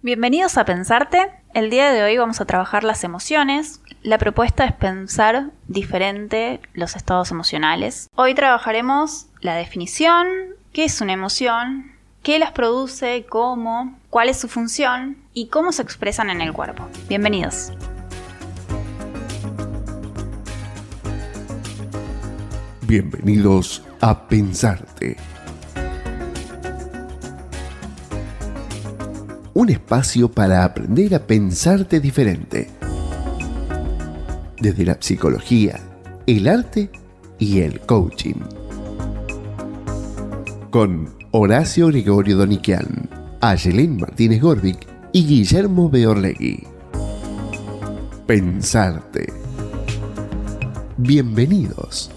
Bienvenidos a Pensarte. El día de hoy vamos a trabajar las emociones. La propuesta es pensar diferente los estados emocionales. Hoy trabajaremos la definición, qué es una emoción, qué las produce, cómo, cuál es su función y cómo se expresan en el cuerpo. Bienvenidos. Bienvenidos a Pensarte un espacio para aprender a pensarte diferente. Desde la psicología, el arte y el coaching. Con Horacio Gregorio Doniquian, Ayelén Martínez Gorbic y Guillermo Beorlegui. Pensarte. Bienvenidos.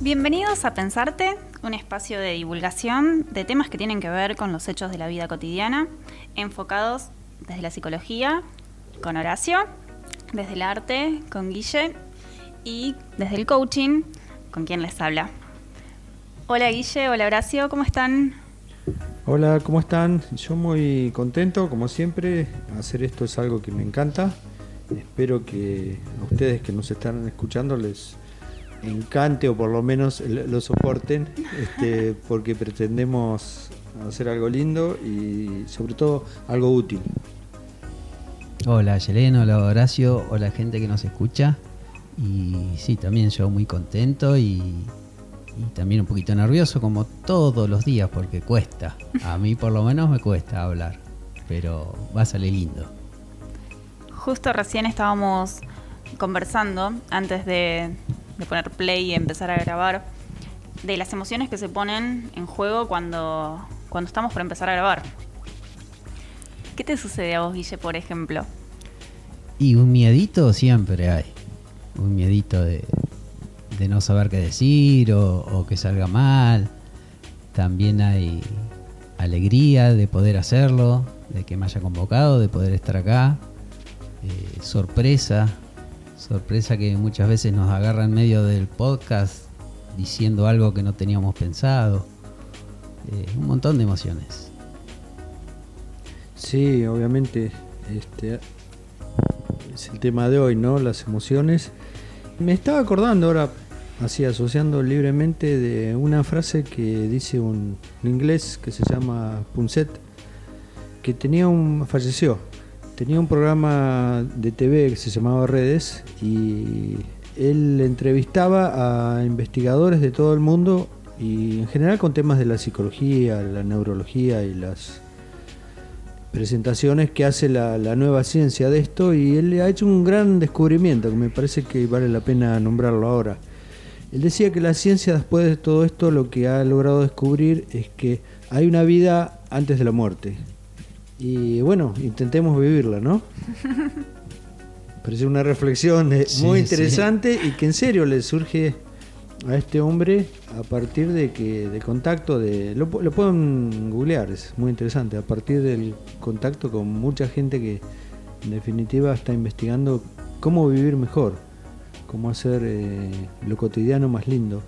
Bienvenidos a Pensarte, un espacio de divulgación de temas que tienen que ver con los hechos de la vida cotidiana, enfocados desde la psicología con Horacio, desde el arte con Guille y desde el coaching con quien les habla. Hola Guille, hola Horacio, ¿cómo están? Hola, ¿cómo están? Yo muy contento, como siempre, hacer esto es algo que me encanta. Espero que a ustedes que nos están escuchando les, encante o por lo menos lo soporten, este, porque pretendemos hacer algo lindo y sobre todo algo útil. Hola Yelena, hola Horacio, hola gente que nos escucha. Y sí, también yo muy contento y, y, también un poquito nervioso como todos los días porque cuesta. A mí por lo menos me cuesta hablar, pero va a salir lindo. Justo recién estábamos conversando antes de, de poner play y empezar a grabar, de las emociones que se ponen en juego cuando, cuando estamos por empezar a grabar. ¿Qué te sucede a vos, Guille, por ejemplo? Y un miedito siempre hay. Un miedito de, de no saber qué decir o, que salga mal. También hay alegría de poder hacerlo, de que me haya convocado, de poder estar acá. Eh, sorpresa, Sorpresa que muchas veces nos agarra en medio del podcast diciendo algo que no teníamos pensado. Eh, un montón de emociones. Sí, obviamente este, es el tema de hoy, ¿no? Las emociones. Me estaba acordando ahora, así asociando libremente, de una frase que dice un, inglés que se llama Punset, que tenía un. falleció, tenía un programa de TV que se llamaba Redes y él entrevistaba a investigadores de todo el mundo y en general con temas de la psicología, la neurología y las presentaciones que hace la, la, nueva ciencia de esto y él ha hecho un gran descubrimiento que me parece que vale la pena nombrarlo ahora. Él decía que la ciencia después de todo esto lo que ha logrado descubrir es que hay una vida antes de la muerte y bueno, intentemos vivirla, ¿no? Parece una reflexión eh, sí, muy interesante sí. y que en serio le surge a este hombre a partir de que de contacto de lo, lo, pueden googlear es muy interesante a partir del contacto con mucha gente que en definitiva está investigando cómo vivir mejor cómo hacer eh, lo cotidiano más lindo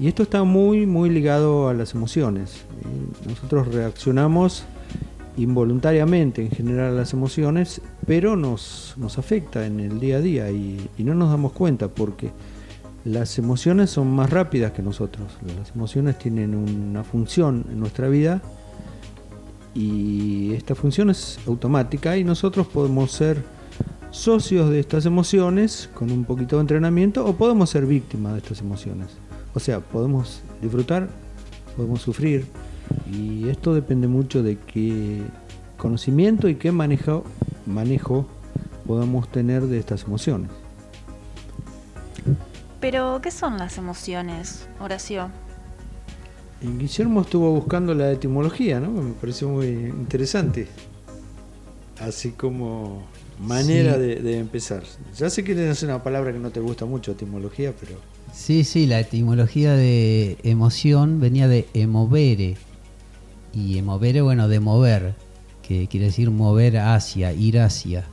y esto está muy muy ligado a las emociones nosotros reaccionamos involuntariamente en general las emociones, pero nos, nos afecta en el día a día y, y, no nos damos cuenta porque las emociones son más rápidas que nosotros. Las emociones tienen una función en nuestra vida y esta función es automática y nosotros podemos ser socios de estas emociones con un poquito de entrenamiento o podemos ser víctimas de estas emociones. O sea, podemos disfrutar, podemos sufrir, y esto depende mucho de qué conocimiento y qué manejo, manejo podamos tener de estas emociones. Pero, ¿qué son las emociones, Horacio? En Guillermo estuvo buscando la etimología, ¿no? Me pareció muy interesante. Así como manera sí. de, de, empezar. Ya sé que es una palabra que no te gusta mucho, etimología, pero... Sí, sí, la etimología de emoción venía de emovere, y mover, bueno, de mover, que quiere decir mover hacia, ir hacia.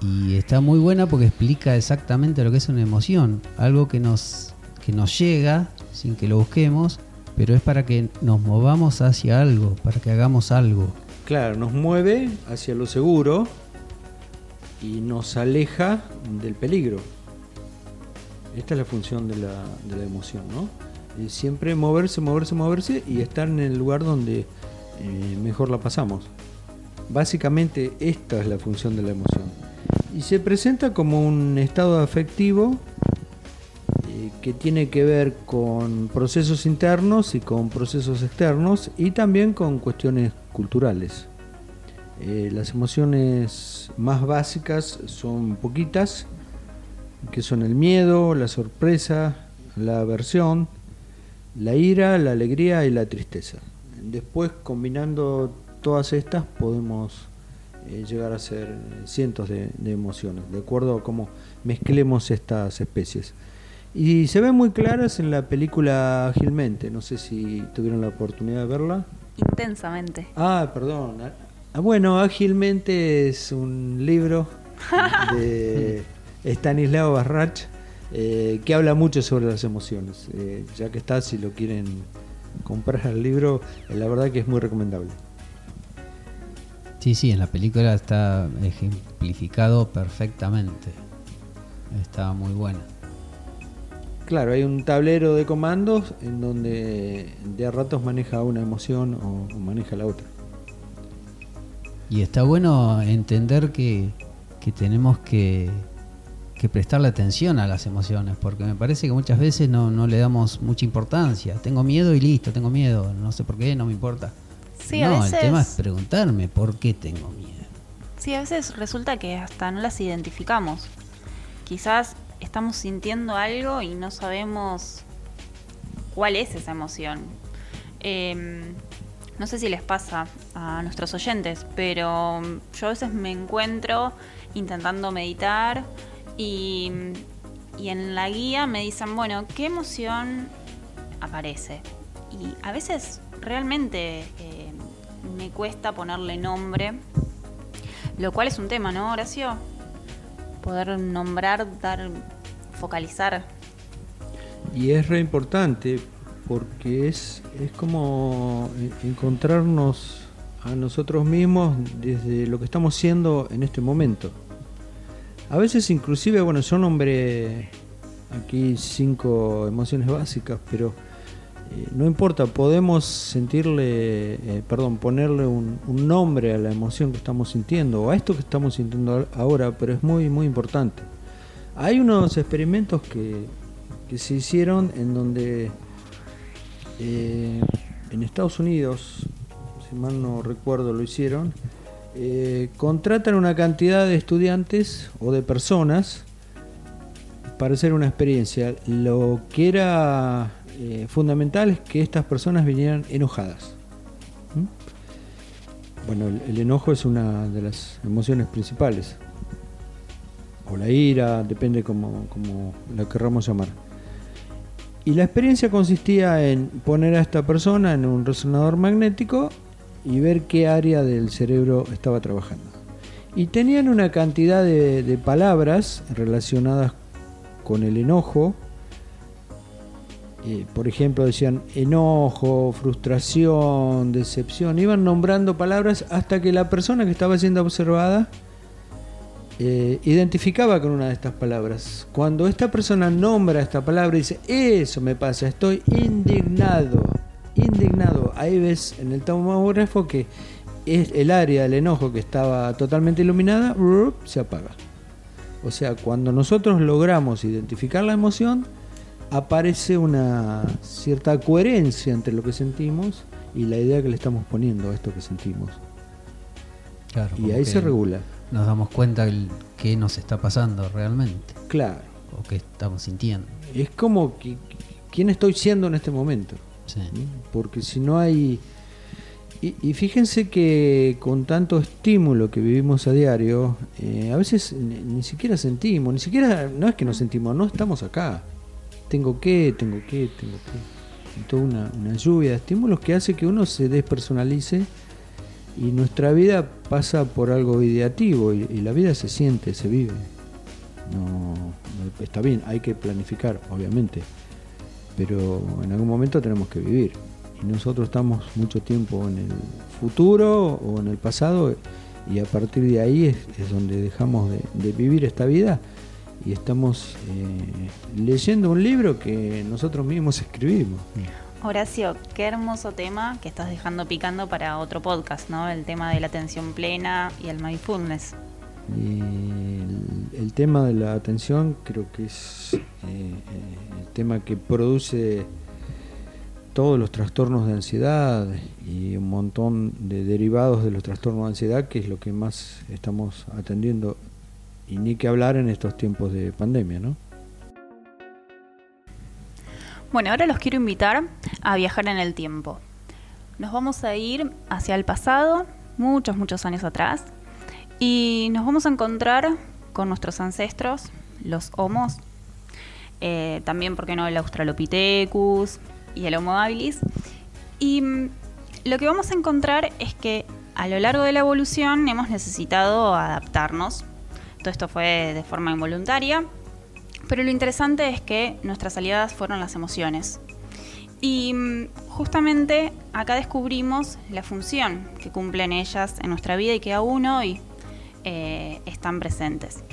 Y está muy buena porque explica exactamente lo que es una emoción, algo que nos, que nos llega sin que lo busquemos, pero es para que nos movamos hacia algo, para que hagamos algo. claro, nos mueve hacia lo seguro y nos aleja del peligro. Esta es la función de la, de la emoción, ¿no? Y siempre moverse, moverse, moverse y estar en el lugar donde eh, mejor la pasamos. Básicamente esta es la función de la emoción. Y se presenta como un estado afectivo eh, que tiene que ver con procesos internos y con procesos externos y también con cuestiones culturales. Eh, las emociones más básicas son poquitas, que son el miedo, la sorpresa, la aversión, la ira, la alegría y la tristeza. Después, combinando todas estas, podemos eh, llegar a ser cientos de, de emociones, de acuerdo a cómo mezclemos estas especies. Y se ven muy claras en la película Ágilmente, no sé si tuvieron la oportunidad de verla. Intensamente. Ah, perdón. Ah, bueno, Ágilmente es un libro de Stanislao Barrach eh, que habla mucho sobre las emociones. Eh, ya que está, si lo quieren comprar el libro, eh, la verdad que es muy recomendable. Sí, sí, en la película está ejemplificado perfectamente. Está muy buena. Claro, hay un tablero de comandos en donde de a ratos maneja una emoción o, o maneja la otra. Y está bueno entender que, que tenemos que, que prestarle atención a las emociones, porque me parece que muchas veces no, no le damos mucha importancia. Tengo miedo y listo, tengo miedo, no sé por qué, no me importa. Sí, a no, veces- el tema es preguntarme por qué tengo miedo. Sí, a veces resulta que hasta no las identificamos. Quizás estamos sintiendo algo y no sabemos cuál es esa emoción. Em, no sé si les pasa a nuestros oyentes, pero yo a veces me encuentro intentando meditar y, y en la guía me dicen, bueno, ¿qué emoción aparece? Y a veces realmente eh, me cuesta ponerle nombre lo cual es un tema, ¿no, Horacio? Poder nombrar, dar, focalizar. Y es re importante porque es, es como e- encontrarnos a nosotros mismos desde lo que estamos siendo en este momento. A veces inclusive, bueno, yo nombré aquí cinco emociones básicas, pero eh, no importa, podemos sentirle, eh, perdón, ponerle un, nombre a la emoción que estamos sintiendo o a esto que estamos sintiendo ahora, pero es muy, muy importante. Hay unos experimentos que, que se hicieron en donde eh, en Estados Unidos, si mal no recuerdo, lo hicieron, eh, contratan una cantidad de estudiantes o de personas para hacer una experiencia. Lo que era eh, fundamental es que estas personas vinieran enojadas. Bueno, el, el enojo es una de las emociones principales. O la ira, depende como, como la querramos llamar. Y la experiencia consistía en poner a esta persona en un resonador magnético y ver qué área del cerebro estaba trabajando. Y tenían una cantidad de, palabras relacionadas con el enojo. Eh, por ejemplo, decían enojo, frustración, decepción. Iban nombrando palabras hasta que la persona que estaba siendo observada eh, identificaba con una de estas palabras. Cuando esta persona nombra esta palabra y dice, eso me pasa, estoy indignado, indignado. Ahí ves en el tomógrafo que es el área del enojo que estaba totalmente iluminada, se apaga. O sea, cuando nosotros logramos identificar la emoción, aparece una cierta coherencia entre lo que sentimos y la idea que le estamos poniendo a esto que sentimos. Claro, Y ahí que se regula. Nos damos cuenta el, qué nos está pasando realmente Claro. o qué estamos sintiendo. Es como que, quién estoy siendo en este momento. Porque si no hay... Y, fíjense que con tanto estímulo que vivimos a diario, eh, a veces ni, siquiera sentimos, ni siquiera, no es que no sentimos, no estamos acá. Tengo que, tengo que, tengo que. Toda una, una lluvia de estímulos que hace que uno se despersonalice y nuestra vida pasa por algo ideativo y, la vida se siente, se vive. No- está bien, hay que planificar, obviamente, pero en algún momento tenemos que vivir. y nosotros estamos mucho tiempo en el futuro o en el pasado y a partir de ahí es, es donde dejamos de, de vivir esta vida y estamos eh, leyendo un libro que nosotros mismos escribimos. Horacio, qué hermoso tema que estás dejando picando para otro podcast, ¿no? El tema de la atención plena y el mindfulness. Y el, el tema de la atención creo que es eh, eh, tema que produce todos los trastornos de ansiedad y un montón de derivados de los trastornos de ansiedad, que es lo que más estamos atendiendo y ni que hablar en estos tiempos de pandemia, ¿no? Bueno, ahora los quiero invitar a viajar en el tiempo. Nos vamos a ir hacia el pasado, muchos, muchos años atrás, y nos vamos a encontrar con nuestros ancestros, los homos, eh, también, ¿por qué no?, el Australopithecus y el Homo habilis. Y mm, lo que vamos a encontrar es que a lo largo de la evolución hemos necesitado adaptarnos. Todo esto fue de forma involuntaria, pero lo interesante es que nuestras aliadas fueron las emociones. Y mm, justamente acá descubrimos la función que cumplen ellas en nuestra vida y que aún hoy eh, están presentes.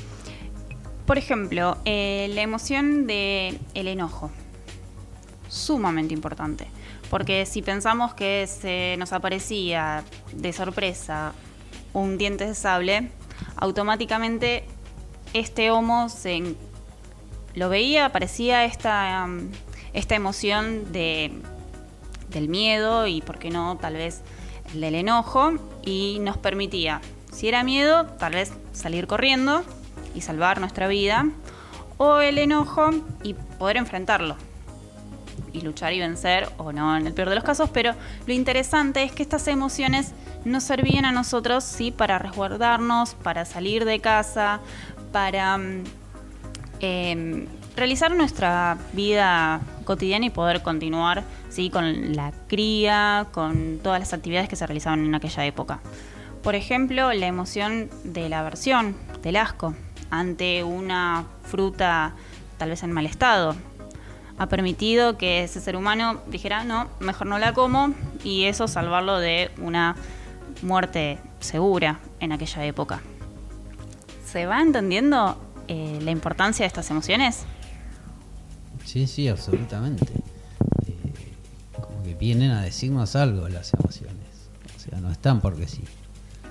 Por ejemplo, eh, la emoción del el enojo, sumamente importante, porque si pensamos que se nos aparecía de sorpresa un diente de sable, automáticamente este homo se lo veía, aparecía esta, um, esta emoción de, del miedo y, por qué no, tal vez del enojo, y nos permitía, si era miedo, tal vez salir corriendo y salvar nuestra vida, o el enojo y poder enfrentarlo y luchar y vencer, o no en el peor de los casos, pero lo interesante es que estas emociones nos servían a nosotros, sí, para resguardarnos, para salir de casa, para mm, eh, realizar nuestra vida cotidiana y poder continuar ¿sí? con la cría, con todas las actividades que se realizaban en aquella época. Por ejemplo, la emoción de la aversión, del asco, ante una fruta tal vez en mal estado. Ha permitido que ese ser humano dijera, no, mejor no la como, y eso salvarlo de una muerte segura en aquella época. ¿Se va entendiendo eh, la importancia de estas emociones? Sí, sí, absolutamente. Eh, como que vienen a decirnos algo las emociones. O sea, no están porque sí.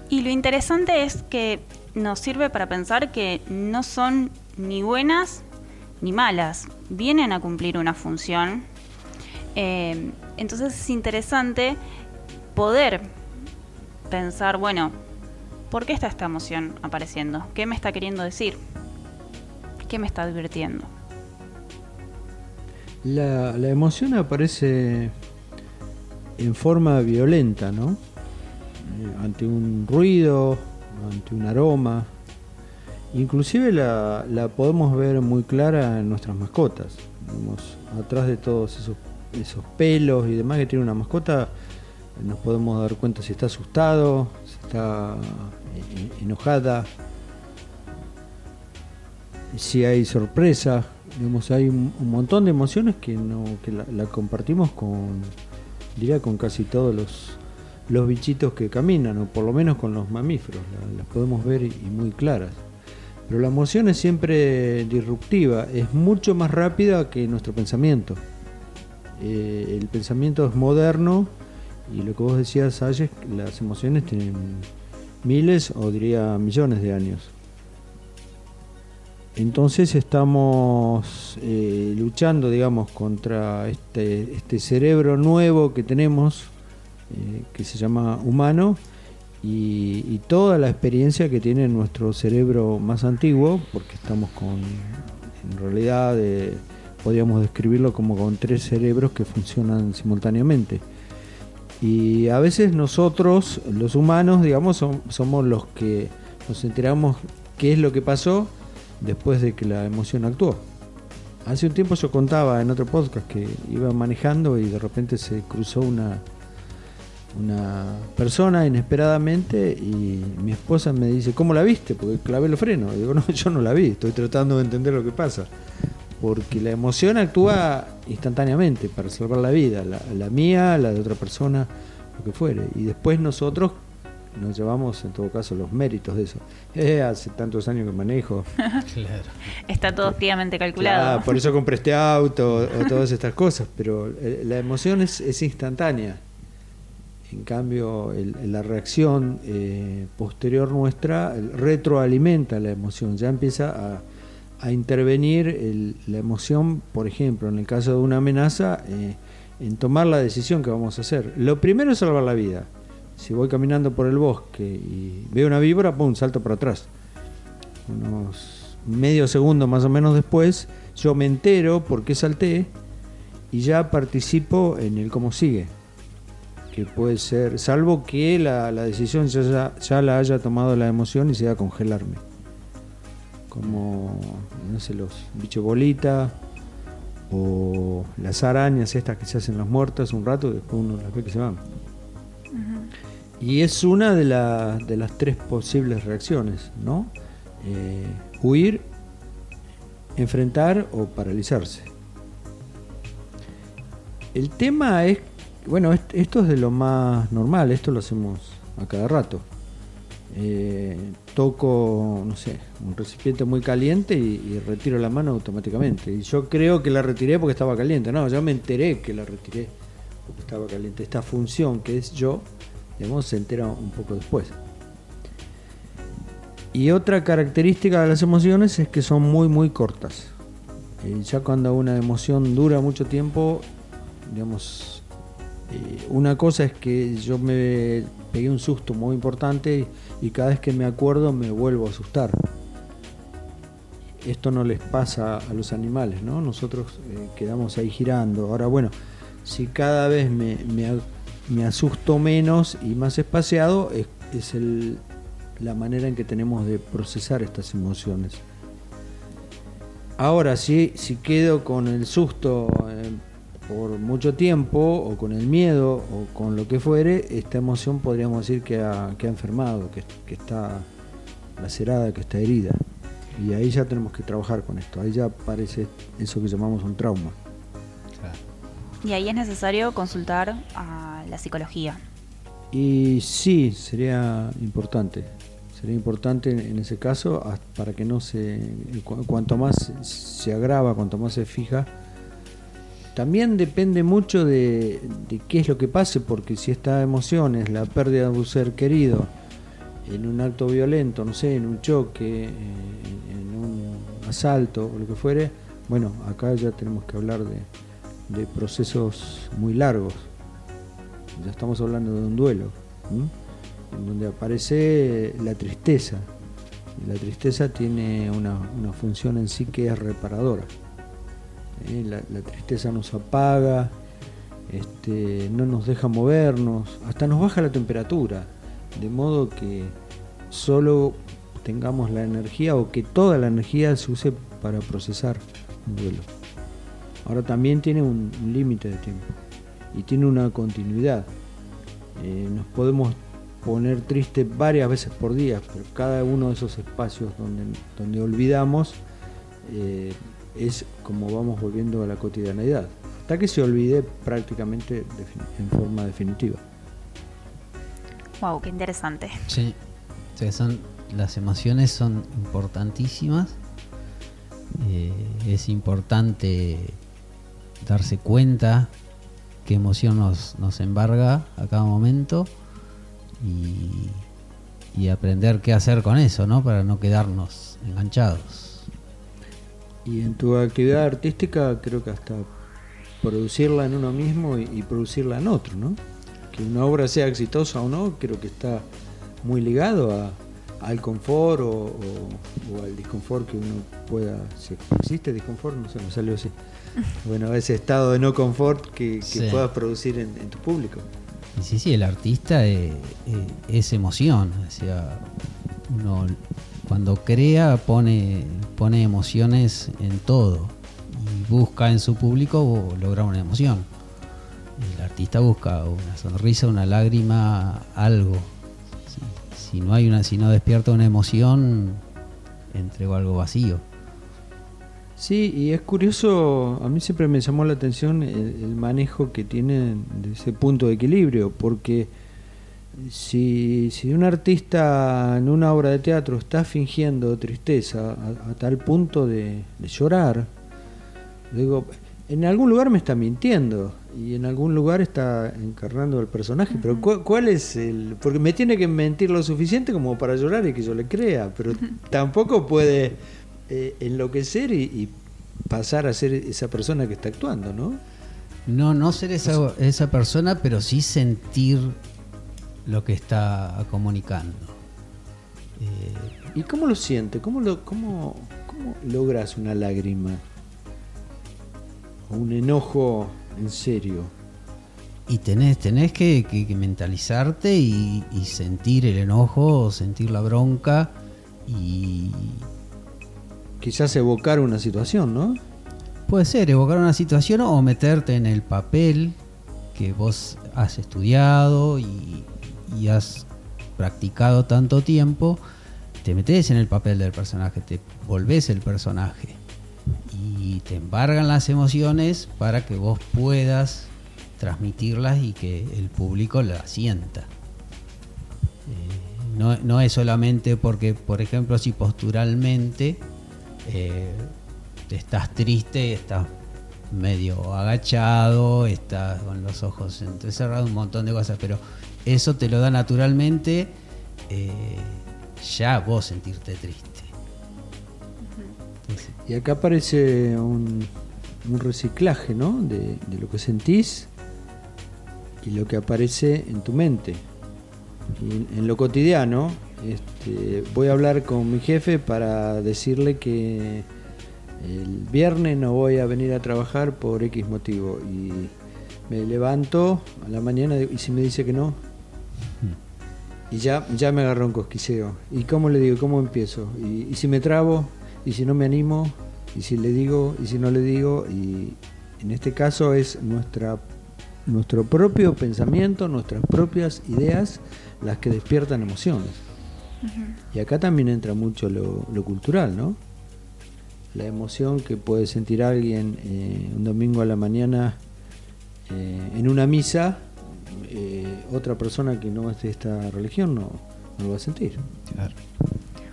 Y lo interesante es que nos sirve para pensar que no son ni buenas ni malas, vienen a cumplir una función. Eh, entonces es interesante poder pensar, bueno, ¿por qué está esta emoción apareciendo? ¿Qué me está queriendo decir? ¿Qué me está advirtiendo? La, emoción aparece en forma violenta, ¿no? Eh, ante un ruido, ante un aroma. Inclusive la, la podemos ver muy clara en nuestras mascotas. Digamos, atrás de todos esos, esos pelos y demás que tiene una mascota, nos podemos dar cuenta si está asustado, si está eh, enojada, si hay sorpresa, digamos, hay un, montón de emociones que no que la, la compartimos con diría con casi todos los los bichitos que caminan o por lo menos con los mamíferos la- las podemos ver y, muy claras. Pero la emoción es siempre disruptiva es mucho más rápida que nuestro pensamiento. Eh, el pensamiento es moderno y lo que vos decías ayer las emociones tienen miles o diría millones de años. Entonces estamos eh, luchando, digamos, contra este, este cerebro nuevo que tenemos, eh, que se llama humano, y, toda la experiencia que tiene nuestro cerebro más antiguo, porque estamos con, en realidad, eh, podríamos describirlo como con tres cerebros que funcionan simultáneamente. Y a veces nosotros, los humanos, digamos, som- somos los que nos enteramos qué es lo que pasó después de que la emoción actuó. Hace un tiempo yo contaba en otro podcast que iba manejando y de repente se cruzó una, una persona inesperadamente y mi esposa me dice, ¿cómo la viste? Porque clavé los frenos. Y digo, no, yo no la vi, estoy tratando de entender lo que pasa. porque la emoción actúa instantáneamente para salvar la vida, la, la mía, la de otra persona, lo que fuere. Y después nosotros nos llevamos en todo caso los méritos de eso. Eh, hace tantos años que manejo. Claro. Está todo fríamente calculado. Por eso compré este auto o todas estas cosas, pero eh, la emoción es, es instantánea. En cambio, la reacción eh, posterior nuestra retroalimenta la emoción, ya empieza a, intervenir la emoción, por ejemplo, en el caso de una amenaza, eh, en tomar la decisión que vamos a hacer. Lo primero es salvar la vida. Si voy caminando por el bosque y veo una víbora, pum, salto para atrás unos medio segundo más o menos después, yo me entero por qué salté y ya participo en el cómo sigue. Que puede ser, salvo que la, la decisión ya, ya, ya la haya tomado la emoción y sea congelarme. Como, no sé, los bichos bolita o las arañas estas que se hacen las muertas un rato y después uno las ve que se van. Y es una de, la- de las tres posibles reacciones, ¿no? Eh, huir, enfrentar o paralizarse. El tema es, bueno, est- esto es de lo más normal, esto lo hacemos a cada rato. Eh, toco, no sé, un recipiente muy caliente y, retiro la mano automáticamente. Y yo creo que la retiré porque estaba caliente. No, yo me enteré que la retiré porque estaba caliente. Esta función que es yo, digamos, se entera un poco después. Y otra característica de las emociones es que son muy, muy cortas. Eh, ya cuando una emoción dura mucho tiempo, digamos, una cosa es que yo me pegué un susto muy importante y, cada vez que me acuerdo me vuelvo a asustar. Esto no les pasa a los animales, ¿no? Nosotros eh, quedamos ahí girando. Ahora, bueno, si cada vez me, asusto menos y más espaciado, es, la manera en que tenemos de procesar estas emociones. Ahora, si, si quedo con el susto eh, por mucho tiempo, o con el miedo, o con lo que fuere, esta emoción podríamos decir que ha, que ha enfermado, que, que está lacerada, que está herida. Y ahí ya tenemos que trabajar con esto. Ahí ya aparece eso que llamamos un trauma. Y ahí es necesario consultar a la psicología. Y sí, sería importante. Sería importante en- ese caso as- para que no se. cu- Cuanto más se agrava, cuanto más se fija. También depende mucho de, qué es lo que pase, porque si esta emoción es la pérdida de un ser querido en un acto violento, no sé, en un choque, eh, en un asalto o lo que fuere, bueno, acá ya tenemos que hablar de, procesos muy largos ya estamos hablando de un duelo, en donde aparece la tristeza. La tristeza tiene una función en sí que es reparadora. ¿Eh? La, tristeza nos apaga, este, no nos deja movernos, hasta nos baja la temperatura, de modo que solo tengamos la energía o que toda la energía se use para procesar un duelo. Ahora también tiene un, límite de tiempo y tiene una continuidad. Eh, nos podemos poner tristes varias veces por día, pero cada uno de esos espacios donde, donde olvidamos eh, es como vamos volviendo a la cotidianeidad, hasta que se olvide prácticamente en forma definitiva. Wow, qué interesante. Sí. O sea, son, las emociones son importantísimas. Eh, es importante darse cuenta qué emoción nos, nos embarga a cada momento y, y aprender qué hacer con eso, ¿no? Para no quedarnos enganchados. Y en tu actividad artística creo que hasta producirla en uno mismo y, y producirla en otro, ¿no? Que una obra sea exitosa o no, creo que está muy ligado a, al confort o, o- o al disconfort que uno pueda... Si existe disconfort, no sé, me salió así. Bueno, ese estado de no confort que, que Sí. puedas producir en, en tu público. Y sí, sí, el artista eh, eh, es emoción. O sea, uno cuando crea pone, pone emociones en todo y busca en su público lograr una emoción. El artista busca una sonrisa, una lágrima, algo. Si, no hay una, si no despierta una emoción, entrego algo vacío. Sí, y es curioso, a mí siempre me llamó la atención el, el manejo que tienen de ese punto de equilibrio, porque si, si un artista en una obra de teatro está fingiendo tristeza a, a tal punto de, de llorar, digo, en algún lugar me está mintiendo y en algún lugar está encarnando el personaje, pero ¿cu- ¿cuál es el...? Porque me tiene que mentir lo suficiente como para llorar y que yo le crea, pero tampoco puede eh, enloquecer y, y pasar a ser esa persona que está actuando, ¿no? No, no ser esa, esa persona, pero sí sentir lo que está comunicando. Eh, ¿Y cómo lo siente? ¿Cómo, lo, cómo, cómo logras una lágrima? ¿O un enojo en serio? y tenés, tenés que, que- que mentalizarte y, y sentir el enojo, sentir la bronca y Quizás evocar una situación, ¿no? puede ser evocar una situación o meterte en el papel que vos has estudiado y, y has practicado tanto tiempo, te metes en el papel del personaje, te volvés el personaje y te embargan las emociones para que vos puedas transmitirlas y que el público las sienta. Eh, no, no es solamente porque, por ejemplo, si posturalmente eh, estás triste, estás medio agachado, estás con los ojos entrecerrados, un montón de cosas, pero eso te lo da naturalmente eh, ya vos sentirte triste. Y acá aparece un, un reciclaje, ¿no? De, de lo que sentís y lo que aparece en tu mente. Y en, en lo cotidiano, este, voy a hablar con mi jefe para decirle que el viernes no voy a venir a trabajar por X motivo. Y me levanto a la mañana y si me dice que no, y ya, ya me agarró un cosquilleo. ¿Y cómo le digo? ¿Cómo empiezo? ¿Y, y si me trabo? ¿Y si no me animo? ¿Y si le digo? ¿Y si no le digo? Y en este caso es nuestra, nuestro propio pensamiento, nuestras propias ideas las que despiertan emociones. Y acá también entra mucho lo, lo cultural, ¿no? La emoción que puede sentir alguien eh, un domingo a la mañana eh, en una misa, eh, otra persona que no es de esta religión no, no lo va a sentir. claro.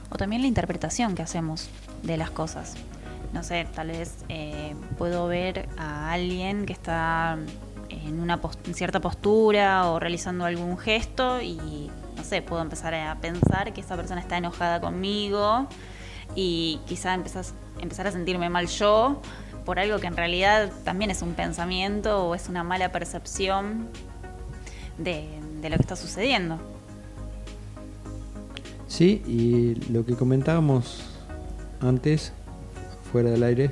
O también la interpretación que hacemos de las cosas. No sé, tal vez eh, puedo ver a alguien que está en una pos- en cierta postura o realizando algún gesto y, no sé, puedo empezar a pensar que esa persona está enojada conmigo y quizá empezás- empezar a sentirme mal yo por algo que en realidad también es un pensamiento o es una mala percepción de, lo que está sucediendo. Sí, y lo que comentábamos antes, fuera del aire,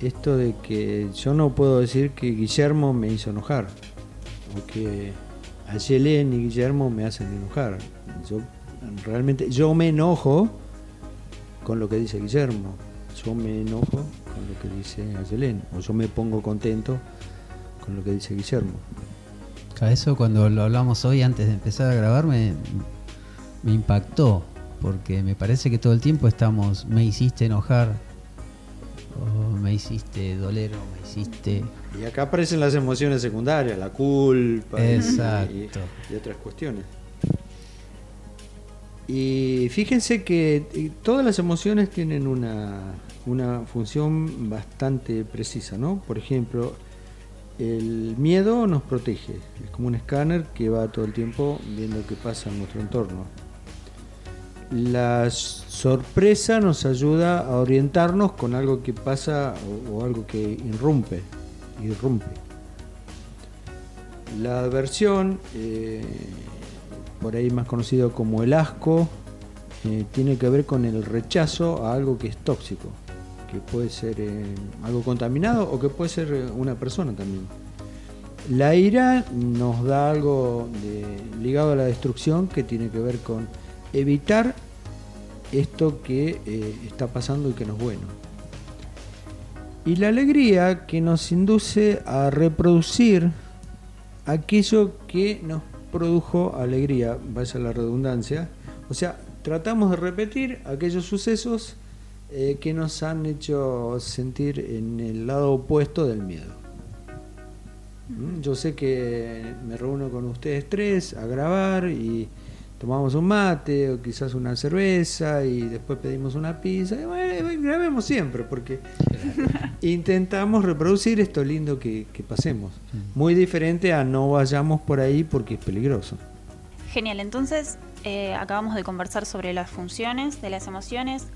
esto de que yo no puedo decir que Guillermo me hizo enojar, o que Ayelen y Guillermo me hacen enojar. Yo realmente, yo me enojo con lo que dice Guillermo, yo me enojo con lo que dice Ayelen, o yo me pongo contento con lo que dice Guillermo. Claro, Eso cuando lo hablamos hoy antes de empezar a grabar me, me impactó, porque me parece que todo el tiempo estamos, me hiciste enojar, o me hiciste doler, o me hiciste... Y acá aparecen las emociones secundarias, la culpa y- Exacto. y, y otras cuestiones. Y fíjense que eh, todas las emociones tienen una, una función bastante precisa, ¿no? Por ejemplo, el miedo nos protege, es como un escáner que va todo el tiempo viendo qué pasa en nuestro entorno. La sorpresa nos ayuda a orientarnos con algo que pasa o, algo que irrumpe, irrumpe. La aversión, eh, por ahí más conocido como el asco, eh, tiene que ver con el rechazo a algo que es tóxico, que puede ser eh, algo contaminado o que puede ser eh, una persona también. La ira nos da algo ligado a la destrucción que tiene que ver con evitar esto que eh, está pasando y que no es bueno. Y la alegría que nos induce a reproducir aquello que nos produjo alegría, vaya la redundancia. O sea, tratamos de repetir aquellos sucesos eh, que nos han hecho sentir en el lado opuesto del miedo. ¿Mm? Yo sé que me reúno con ustedes tres a grabar y tomamos un mate o quizás una cerveza y después pedimos una pizza. Y bueno, grabemos siempre porque intentamos reproducir esto lindo que, que pasemos. Muy diferente a no vayamos por ahí porque es peligroso. Genial, entonces eh, acabamos de conversar sobre las funciones de las emociones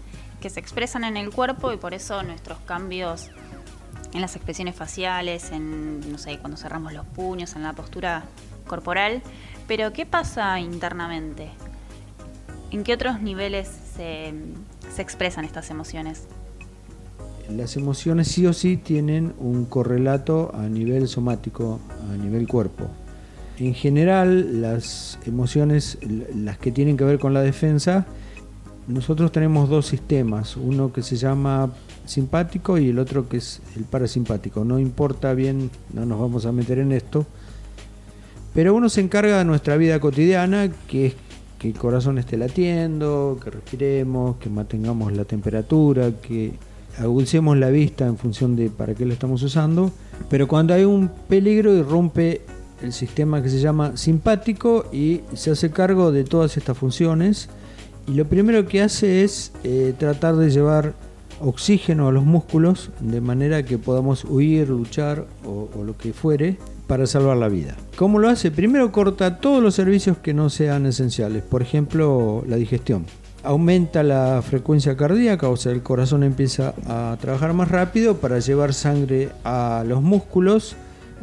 que se expresan en el cuerpo y por eso nuestros cambios en las expresiones faciales, en, no sé, cuando cerramos los puños, en la postura corporal. Pero, ¿qué pasa internamente? ¿En qué otros niveles se, se expresan estas emociones? Las emociones sí o sí tienen un correlato a nivel somático, a nivel cuerpo. En general, las emociones, las que tienen que ver con la defensa, nosotros tenemos dos sistemas, uno que se llama simpático y el otro que es el parasimpático. No importa bien, no nos vamos a meter en esto, pero uno se encarga de nuestra vida cotidiana, que es que el corazón esté latiendo, que respiremos, que mantengamos la temperatura, que agucemos la vista en función de para qué lo estamos usando. Pero cuando hay un peligro irrumpe el sistema que se llama simpático y se hace cargo de todas estas funciones. Y lo primero que hace es eh, tratar de llevar oxígeno a los músculos de manera que podamos huir, luchar o, o lo que fuere para salvar la vida. ¿Cómo lo hace? Primero corta todos los servicios que no sean esenciales, por ejemplo la digestión. Aumenta la frecuencia cardíaca, o sea, el corazón empieza a trabajar más rápido para llevar sangre a los músculos,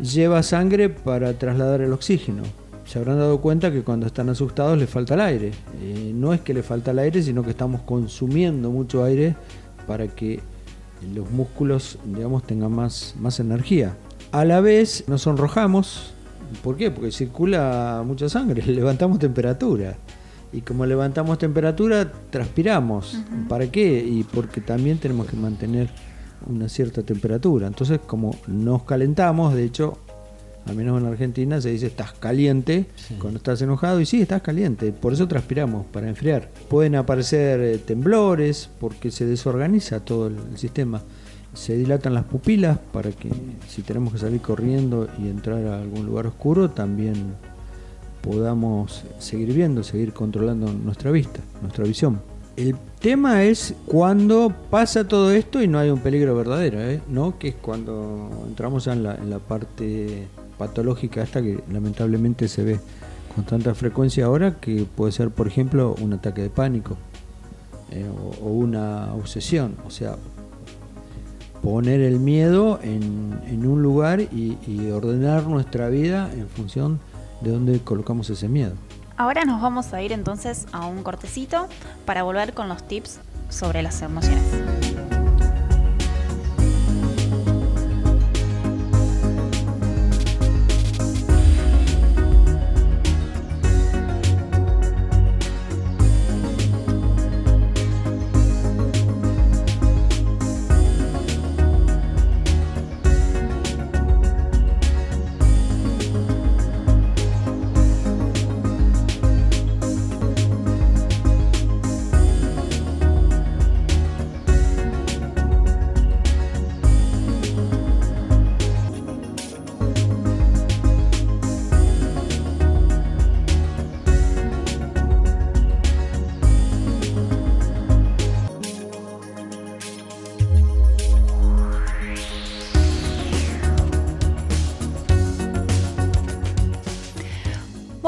lleva sangre para trasladar el oxígeno. Se habrán dado cuenta que cuando están asustados les falta el aire. Eh, no es que le falta el aire, sino que estamos consumiendo mucho aire para que los músculos, digamos, tengan más, más energía. A la vez nos sonrojamos. ¿Por qué? Porque circula mucha sangre, levantamos temperatura. Y como levantamos temperatura, transpiramos. ¿Para qué? Y porque también tenemos que mantener una cierta temperatura. Entonces, como nos calentamos, de hecho, al menos en la Argentina se dice estás caliente Sí. cuando estás enojado y sí, estás caliente, por eso transpiramos, para enfriar. Pueden aparecer eh, temblores porque se desorganiza todo el, el sistema. Se dilatan las pupilas para que si tenemos que salir corriendo y entrar a algún lugar oscuro también podamos seguir viendo, seguir controlando nuestra vista, nuestra visión. El tema es cuando pasa todo esto y no hay un peligro verdadero, ¿eh? ¿no? Que es cuando entramos ya en la, en la parte patológica esta que lamentablemente se ve con tanta frecuencia ahora, que puede ser, por ejemplo, un ataque de pánico eh, o, una obsesión. O sea, poner el miedo en, en un lugar y, y ordenar nuestra vida en función de dónde colocamos ese miedo. Ahora nos vamos a ir entonces a un cortecito para volver con los tips sobre las emociones.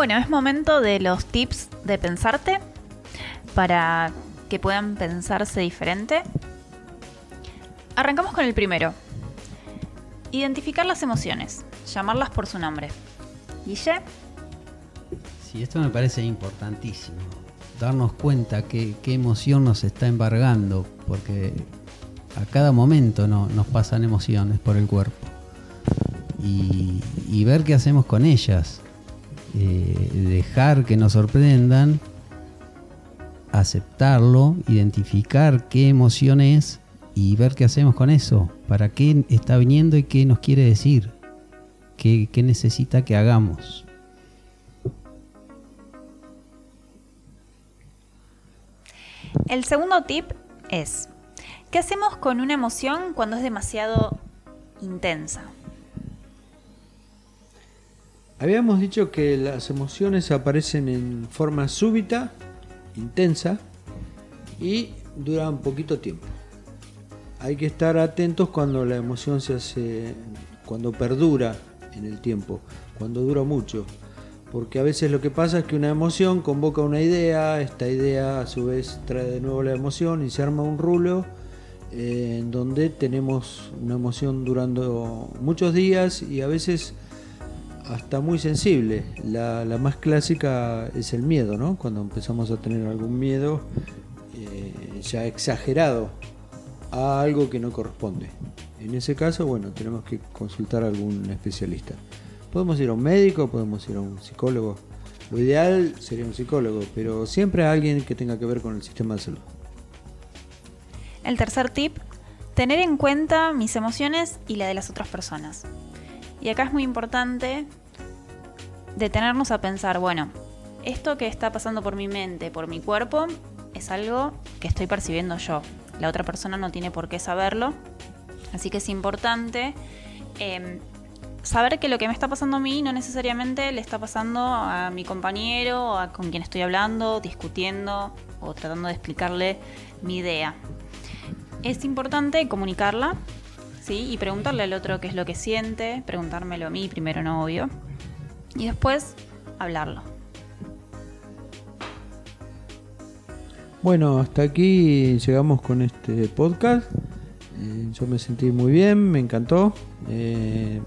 Bueno, es momento de los tips de pensarte para que puedan pensarse diferente. Arrancamos con el primero. Identificar las emociones, llamarlas por su nombre. Guille, Sí, esto me parece importantísimo. Darnos cuenta qué emoción nos está embargando, porque a cada momento no- nos pasan emociones por el cuerpo. Y ver qué hacemos con ellas. Eh, dejar que nos sorprendan, aceptarlo, identificar qué emoción es y ver qué hacemos con eso. Para qué está viniendo y qué nos quiere decir. qué- qué necesita que hagamos. el segundo tip es ¿Qué hacemos con una emoción cuando es demasiado intensa? Habíamos dicho que las emociones aparecen en forma súbita, intensa y duran poquito tiempo. Hay que estar atentos cuando la emoción se hace, cuando perdura en el tiempo, cuando dura mucho. Porque a veces lo que pasa es que una emoción convoca una idea, esta idea a su vez trae de nuevo la emoción y se arma un rulo eh, en donde tenemos una emoción durando muchos días y a veces hasta muy sensible. La, más clásica es el miedo, ¿no? Cuando empezamos a tener algún miedo eh, ya exagerado a algo que no corresponde. En ese caso, bueno, tenemos que consultar a algún especialista. Podemos ir a un médico, podemos ir a un psicólogo. Lo ideal sería un psicólogo, pero siempre a alguien que tenga que ver con el sistema de salud. El tercer tip, tener en cuenta mis emociones y la de las otras personas. Y acá es muy importante detenernos a pensar, bueno, esto que está pasando por mi mente, por mi cuerpo, es algo que estoy percibiendo yo. La otra persona no tiene por qué saberlo. Así que es importante em, saber que lo que me está pasando a mí no necesariamente le está pasando a mi compañero, a con quien estoy hablando, discutiendo o tratando de explicarle mi idea es importante comunicarla, ¿sí? Y preguntarle al otro qué es lo que siente, preguntármelo a mí primero, no obvio, y después hablarlo. Bueno, hasta aquí llegamos con este podcast. Eh, yo me sentí muy bien, me encantó. Eh,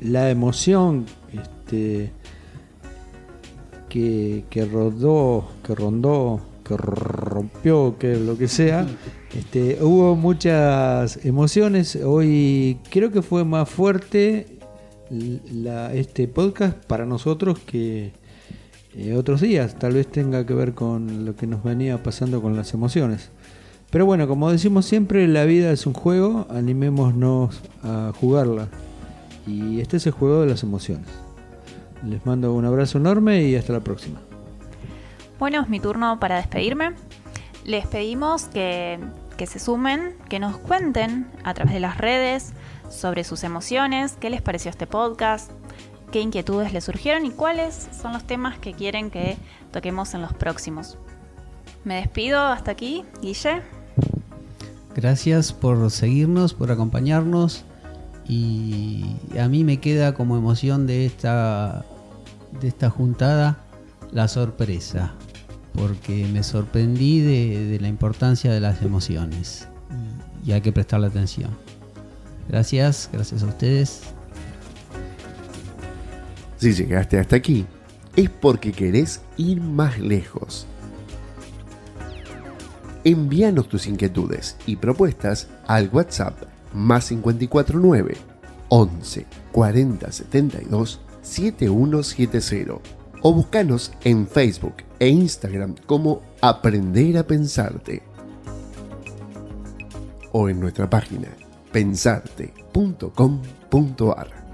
la emoción este, que, que rodó, que rondó que rompió, que lo que sea. Este, hubo muchas emociones. Hoy creo que fue más fuerte este podcast para nosotros que eh, otros días. Tal vez tenga que ver con lo que nos venía pasando con las emociones. Pero bueno, como decimos siempre, la vida es un juego, animémonos a jugarla. Y este es el juego de las emociones. Les mando un abrazo enorme y hasta la próxima. Bueno, es mi turno para despedirme. Les pedimos que, se sumen, que nos cuenten a través de las redes sobre sus emociones, qué les pareció este podcast, qué inquietudes les surgieron y cuáles son los temas que quieren que toquemos en los próximos. Me despido hasta aquí, Guille. Gracias por seguirnos, por acompañarnos y a mí me queda como emoción de esta de esta juntada la sorpresa porque me sorprendí de, la importancia de las emociones y hay que prestarle atención. Gracias, gracias a ustedes. Si llegaste hasta aquí, es porque querés ir más lejos. Envíanos tus inquietudes y propuestas al WhatsApp más 549 11 40 72 7170 o búscanos en Facebook e Instagram como Aprender a Pensarte o en nuestra página pensarte.com.ar.